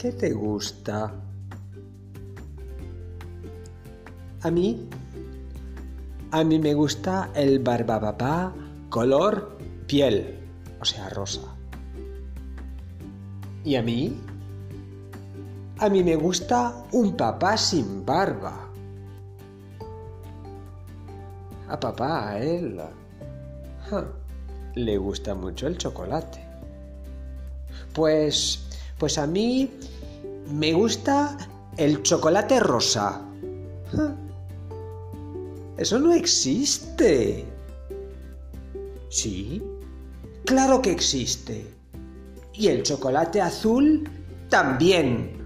¿qué te gusta? A mí, a mí me gusta el barbapapá color piel, o sea, rosa. ¿Y a mí? A mí me gusta un papá sin barba. A papá, a él, le gusta mucho el chocolate. Pues, pues a mí me gusta el chocolate rosa. Eso no existe. Sí, claro que existe. Y el chocolate azul también.